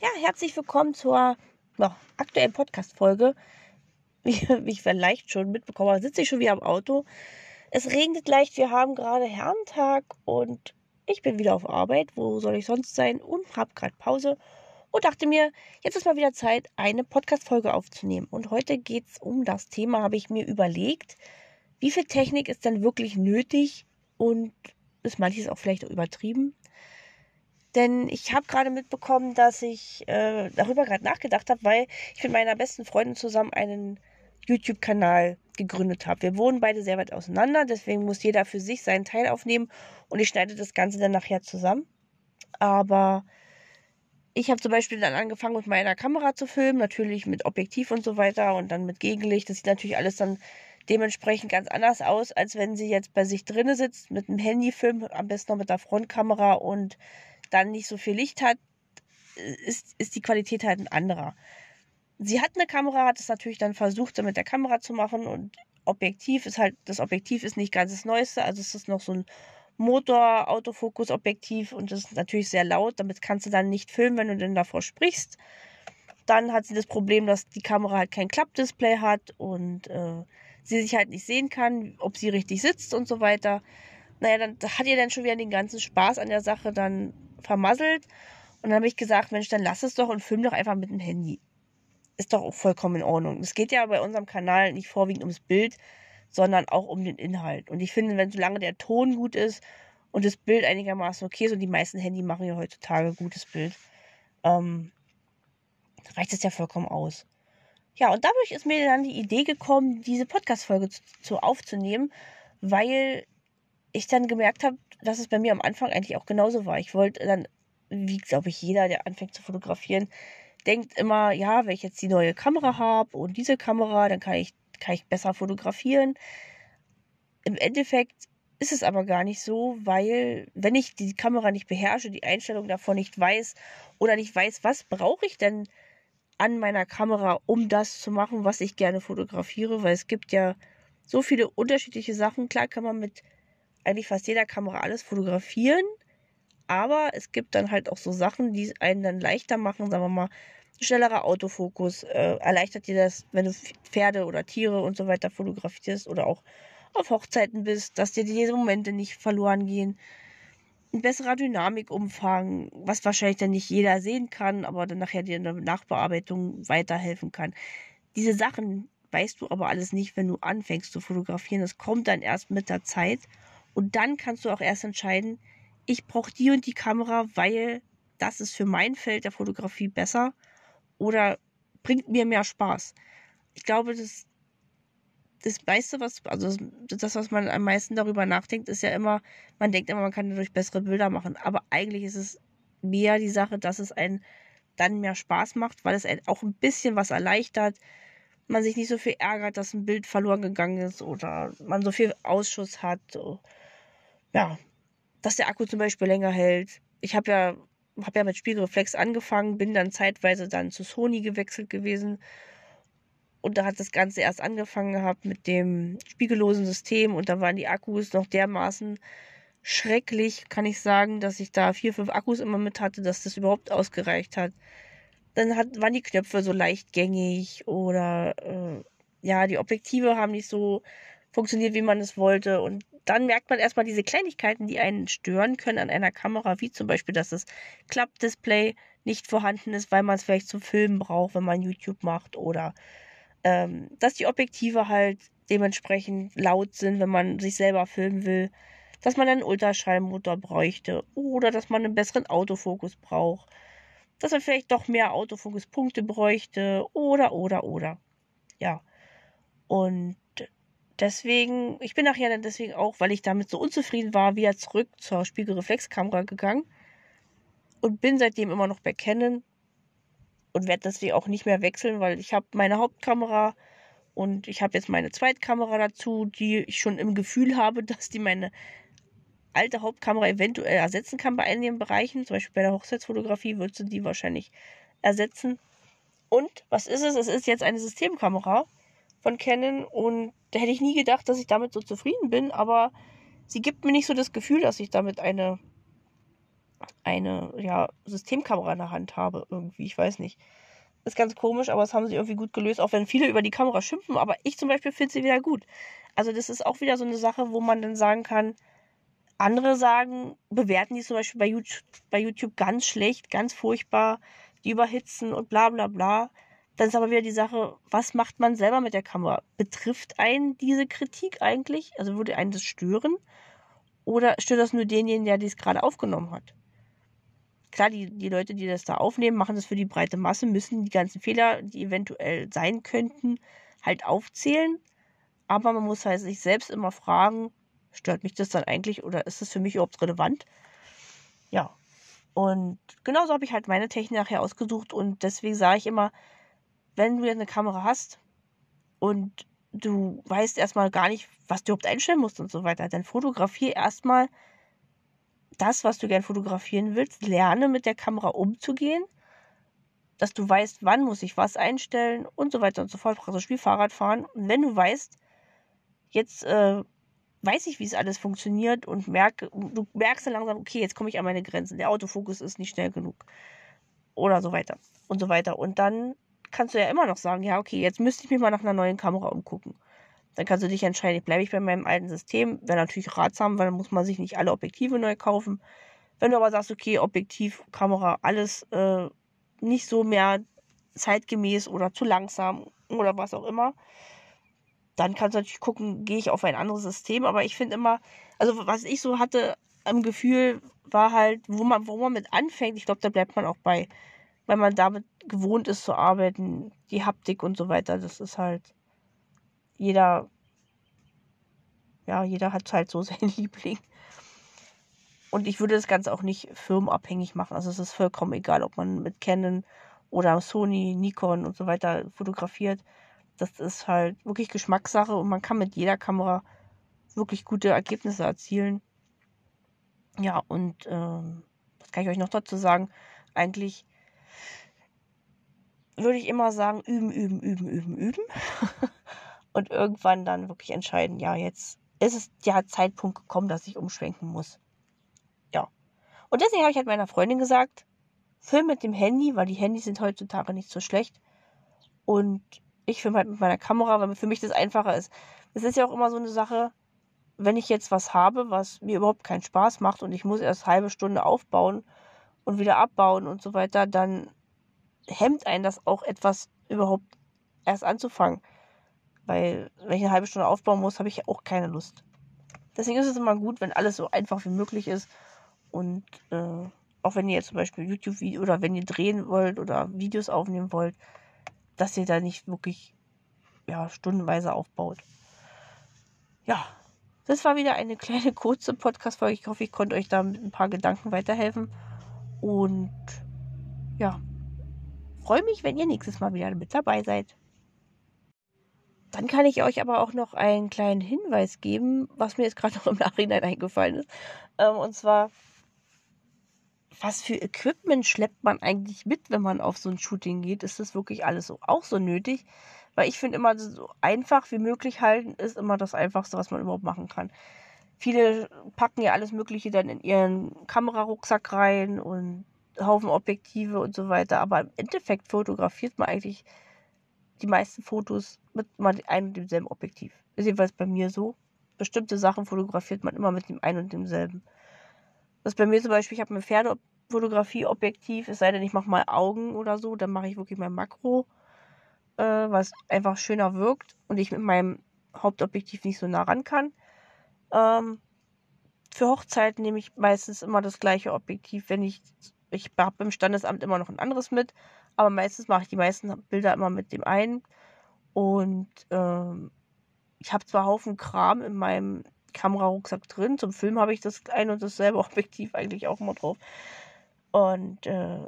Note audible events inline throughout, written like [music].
Ja, herzlich willkommen zur ja, aktuellen Podcast-Folge. [laughs] Wie, wie ich vielleicht schon mitbekommen habe, sitze ich schon wieder am Auto. Es regnet leicht, wir haben gerade Herrentag und ich bin wieder auf Arbeit. Wo soll ich sonst sein? Und habe gerade Pause und dachte mir, jetzt ist mal wieder Zeit, eine Podcast-Folge aufzunehmen. Und heute geht es um das Thema, habe ich mir überlegt, wie viel Technik ist denn wirklich nötig und ist manches auch vielleicht auch übertrieben? Denn ich habe gerade mitbekommen, dass ich äh, darüber gerade nachgedacht habe, weil ich mit meiner besten Freundin zusammen einen YouTube-Kanal gegründet habe. Wir wohnen beide sehr weit auseinander, deswegen muss jeder für sich seinen Teil aufnehmen und ich schneide das Ganze dann nachher zusammen. Aber ich habe zum Beispiel dann angefangen mit meiner Kamera zu filmen, natürlich mit Objektiv und so weiter und dann mit Gegenlicht. Das sieht natürlich alles dann dementsprechend ganz anders aus, als wenn sie jetzt bei sich drinnen sitzt mit einem Handyfilm, am besten noch mit der Frontkamera und dann nicht so viel Licht hat, ist, ist die Qualität halt ein anderer. Sie hat eine Kamera, hat es natürlich dann versucht, mit der Kamera zu machen und Objektiv ist halt, das Objektiv ist nicht ganz das Neueste, also es ist noch so ein Motor-Autofokus-Objektiv und das ist natürlich sehr laut, damit kannst du dann nicht filmen, wenn du denn davor sprichst. Dann hat sie das Problem, dass die Kamera halt kein Klappdisplay hat und äh, sie sich halt nicht sehen kann, ob sie richtig sitzt und so weiter. Naja, dann hat ihr dann schon wieder den ganzen Spaß an der Sache dann vermasselt. Und dann habe ich gesagt, Mensch, dann lass es doch und film doch einfach mit dem Handy. Ist doch auch vollkommen in Ordnung. Es geht ja bei unserem Kanal nicht vorwiegend ums Bild, sondern auch um den Inhalt. Und ich finde, wenn solange der Ton gut ist und das Bild einigermaßen okay ist, und die meisten Handy machen ja heutzutage gutes Bild, ähm, reicht es ja vollkommen aus. Ja, und dadurch ist mir dann die Idee gekommen, diese Podcast-Folge zu, zu aufzunehmen, weil ich dann gemerkt habe, dass es bei mir am Anfang eigentlich auch genauso war. Ich wollte dann, wie glaube ich jeder, der anfängt zu fotografieren, denkt immer, ja, wenn ich jetzt die neue Kamera habe und diese Kamera, dann kann ich, kann ich besser fotografieren. Im Endeffekt ist es aber gar nicht so, weil wenn ich die Kamera nicht beherrsche, die Einstellung davon nicht weiß oder nicht weiß, was brauche ich denn an meiner Kamera, um das zu machen, was ich gerne fotografiere, weil es gibt ja so viele unterschiedliche Sachen. Klar kann man mit eigentlich fast jeder Kamera alles fotografieren. Aber es gibt dann halt auch so Sachen, die einen dann leichter machen, sagen wir mal, schnellerer Autofokus, äh, erleichtert dir das, wenn du Pferde oder Tiere und so weiter fotografierst oder auch auf Hochzeiten bist, dass dir diese Momente nicht verloren gehen. Ein besserer Dynamikumfang, was wahrscheinlich dann nicht jeder sehen kann, aber dann nachher dir in der Nachbearbeitung weiterhelfen kann. Diese Sachen weißt du aber alles nicht, wenn du anfängst zu fotografieren. Das kommt dann erst mit der Zeit. Und dann kannst du auch erst entscheiden, ich brauche die und die Kamera, weil das ist für mein Feld der Fotografie besser oder bringt mir mehr Spaß. Ich glaube, das, das meiste, was, also das, was man am meisten darüber nachdenkt, ist ja immer, man denkt immer, man kann dadurch bessere Bilder machen. Aber eigentlich ist es mehr die Sache, dass es einen dann mehr Spaß macht, weil es einen auch ein bisschen was erleichtert. Man sich nicht so viel ärgert, dass ein Bild verloren gegangen ist oder man so viel Ausschuss hat ja, dass der Akku zum Beispiel länger hält. Ich habe ja, hab ja mit Spiegelreflex angefangen, bin dann zeitweise dann zu Sony gewechselt gewesen. Und da hat das Ganze erst angefangen gehabt mit dem spiegellosen System und da waren die Akkus noch dermaßen schrecklich, kann ich sagen, dass ich da vier, fünf Akkus immer mit hatte, dass das überhaupt ausgereicht hat. Dann hat, waren die Knöpfe so leichtgängig oder äh, ja, die Objektive haben nicht so funktioniert, wie man es wollte. Und dann merkt man erstmal diese Kleinigkeiten, die einen stören können an einer Kamera, wie zum Beispiel, dass das Klappdisplay nicht vorhanden ist, weil man es vielleicht zum Filmen braucht, wenn man YouTube macht oder ähm, dass die Objektive halt dementsprechend laut sind, wenn man sich selber filmen will, dass man einen Ultraschallmotor bräuchte oder dass man einen besseren Autofokus braucht, dass man vielleicht doch mehr Autofokuspunkte bräuchte oder oder oder. Ja. Und deswegen, ich bin nachher dann deswegen auch, weil ich damit so unzufrieden war, wieder zurück zur Spiegelreflexkamera gegangen und bin seitdem immer noch bei Canon und werde deswegen auch nicht mehr wechseln, weil ich habe meine Hauptkamera und ich habe jetzt meine Zweitkamera dazu, die ich schon im Gefühl habe, [laughs] dass die meine alte Hauptkamera eventuell ersetzen kann bei einigen Bereichen. Zum Beispiel bei der Hochzeitsfotografie würdest du die wahrscheinlich ersetzen. Und was ist es? Es ist jetzt eine Systemkamera von Canon und da hätte ich nie gedacht, dass ich damit so zufrieden bin, aber sie gibt mir nicht so das Gefühl, dass ich damit eine eine ja, Systemkamera in der Hand habe. Irgendwie, ich weiß nicht. Ist ganz komisch, aber das haben sie irgendwie gut gelöst, auch wenn viele über die Kamera schimpfen. Aber ich zum Beispiel finde sie wieder gut. Also, das ist auch wieder so eine Sache, wo man dann sagen kann, andere sagen, bewerten die zum Beispiel bei YouTube, bei YouTube ganz schlecht, ganz furchtbar, die überhitzen und bla bla bla. Dann ist aber wieder die Sache, was macht man selber mit der Kamera? Betrifft einen diese Kritik eigentlich? Also würde einen das stören? Oder stört das nur denjenigen, der dies gerade aufgenommen hat? Klar, die, die Leute, die das da aufnehmen, machen das für die breite Masse, müssen die ganzen Fehler, die eventuell sein könnten, halt aufzählen. Aber man muss halt sich selbst immer fragen, stört mich das dann eigentlich oder ist das für mich überhaupt relevant? Ja. Und genauso habe ich halt meine Technik nachher ausgesucht und deswegen sage ich immer, wenn du eine Kamera hast und du weißt erstmal gar nicht, was du überhaupt einstellen musst und so weiter, dann fotografiere erstmal das, was du gern fotografieren willst, lerne mit der Kamera umzugehen, dass du weißt, wann muss ich was einstellen und so weiter und so fort, praktisch wie Fahrradfahren. Und wenn du weißt, jetzt äh, weiß ich, wie es alles funktioniert und merke, du merkst dann langsam, okay, jetzt komme ich an meine Grenzen. Der Autofokus ist nicht schnell genug. Oder so weiter. Und so weiter. Und dann kannst du ja immer noch sagen, ja, okay, jetzt müsste ich mich mal nach einer neuen Kamera umgucken. Dann kannst du dich entscheiden, bleibe ich bei meinem alten System. Wäre natürlich ratsam, weil dann muss man sich nicht alle Objektive neu kaufen. Wenn du aber sagst, okay, Objektiv, Kamera, alles äh, nicht so mehr zeitgemäß oder zu langsam oder was auch immer, dann kannst du natürlich gucken, gehe ich auf ein anderes System. Aber ich finde immer, also was ich so hatte am Gefühl, war halt, wo man, wo man mit anfängt, ich glaube, da bleibt man auch bei weil man damit gewohnt ist zu arbeiten, die Haptik und so weiter. Das ist halt jeder, ja, jeder hat halt so [laughs] seinen Liebling. Und ich würde das Ganze auch nicht firmenabhängig machen. Also es ist vollkommen egal, ob man mit Canon oder Sony, Nikon und so weiter fotografiert. Das ist halt wirklich Geschmackssache und man kann mit jeder Kamera wirklich gute Ergebnisse erzielen. Ja, und ähm, was kann ich euch noch dazu sagen? Eigentlich würde ich immer sagen, üben, üben, üben, üben, üben. [laughs] und irgendwann dann wirklich entscheiden, ja, jetzt ist es der Zeitpunkt gekommen, dass ich umschwenken muss. Ja. Und deswegen habe ich halt meiner Freundin gesagt, film mit dem Handy, weil die Handys sind heutzutage nicht so schlecht. Und ich filme halt mit meiner Kamera, weil für mich das einfacher ist. Es ist ja auch immer so eine Sache, wenn ich jetzt was habe, was mir überhaupt keinen Spaß macht und ich muss erst halbe Stunde aufbauen und wieder abbauen und so weiter, dann hemmt einen das auch etwas überhaupt erst anzufangen. Weil, wenn ich eine halbe Stunde aufbauen muss, habe ich auch keine Lust. Deswegen ist es immer gut, wenn alles so einfach wie möglich ist. Und äh, auch wenn ihr jetzt zum Beispiel YouTube-Video oder wenn ihr drehen wollt oder Videos aufnehmen wollt, dass ihr da nicht wirklich ja, stundenweise aufbaut. Ja, das war wieder eine [laughs] kleine kurze Podcast-Folge. Ich hoffe, ich konnte euch da mit ein paar Gedanken weiterhelfen. Und ja, freue mich, wenn ihr nächstes Mal wieder mit dabei seid. Dann kann ich euch aber auch noch einen kleinen Hinweis geben, was mir jetzt gerade noch im Nachhinein eingefallen ist. Ähm, und zwar, was für Equipment schleppt man eigentlich mit, wenn man auf so ein Shooting geht? Ist das wirklich alles auch so nötig? Weil ich finde immer, so einfach wie möglich halten ist immer das Einfachste, was man überhaupt machen kann. Viele packen ja alles Mögliche dann in ihren Kamerarucksack rein und Haufen Objektive und so weiter. Aber im Endeffekt fotografiert man eigentlich die meisten Fotos mit einem und demselben Objektiv. Ist jedenfalls bei mir so. Bestimmte Sachen fotografiert man immer mit dem einen und demselben. Das ist bei mir zum Beispiel, ich habe ein Pferdefotografie-Objektiv, es sei denn, ich mache mal Augen oder so, dann mache ich wirklich mein Makro, äh, was einfach schöner wirkt und ich mit meinem Hauptobjektiv nicht so nah ran kann. Ähm, für Hochzeiten nehme ich meistens immer das gleiche Objektiv, wenn ich ich habe im Standesamt immer noch ein anderes mit, aber meistens mache ich die meisten Bilder immer mit dem einen. Und ähm, ich habe zwar Haufen Kram in meinem Kamerarucksack drin. Zum Film habe ich das ein und dasselbe [laughs] Objektiv eigentlich auch immer drauf. Und äh,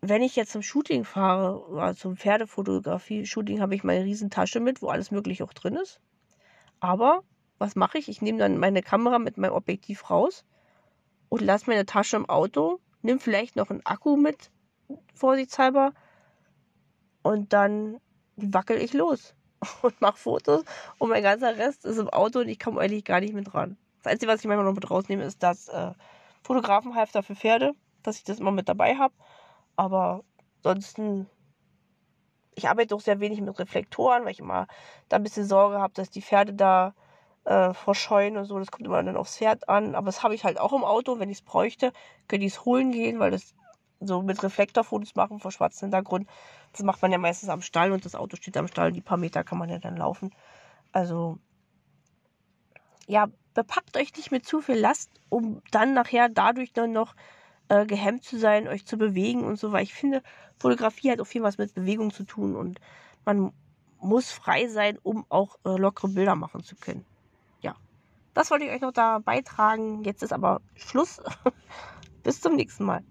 wenn ich jetzt zum Shooting fahre, oder zum Pferdefotografie-Shooting, habe ich meine Riesentasche mit, wo alles Mögliche auch drin ist. Aber was mache ich? Ich nehme dann meine Kamera mit meinem Objektiv raus und lasse meine Tasche im Auto nimm vielleicht noch einen Akku mit, vorsichtshalber. Und dann wackel ich los [laughs] und mache Fotos. Und mein ganzer Rest ist im Auto und ich komme eigentlich gar nicht mit ran. Das Einzige, was ich manchmal noch mit rausnehme, ist das, äh, Fotografenhalfter für Pferde, dass ich das immer mit dabei habe. Aber ansonsten, ich arbeite auch sehr wenig mit Reflektoren, weil ich immer da ein bisschen Sorge habe, dass die Pferde da äh, verscheuen und so. Das kommt immer dann aufs Pferd an. Aber das habe ich halt auch im Auto. Wenn ich es bräuchte, könnte ich es holen gehen, weil das so mit Reflektorfotos machen vor schwarzem Hintergrund. Das macht man ja meistens am Stall und das Auto steht am Stall. Die paar Meter kann man ja dann laufen. Also, ja, bepackt euch nicht mit zu viel Last, um dann nachher dadurch dann noch äh, gehemmt zu sein, euch zu bewegen und so, weil ich finde, Fotografie hat auch viel was mit Bewegung zu tun und man muss frei sein, um auch äh, lockere Bilder machen zu können. Das wollte ich euch noch da beitragen. Jetzt ist aber Schluss. [laughs] Bis zum nächsten Mal.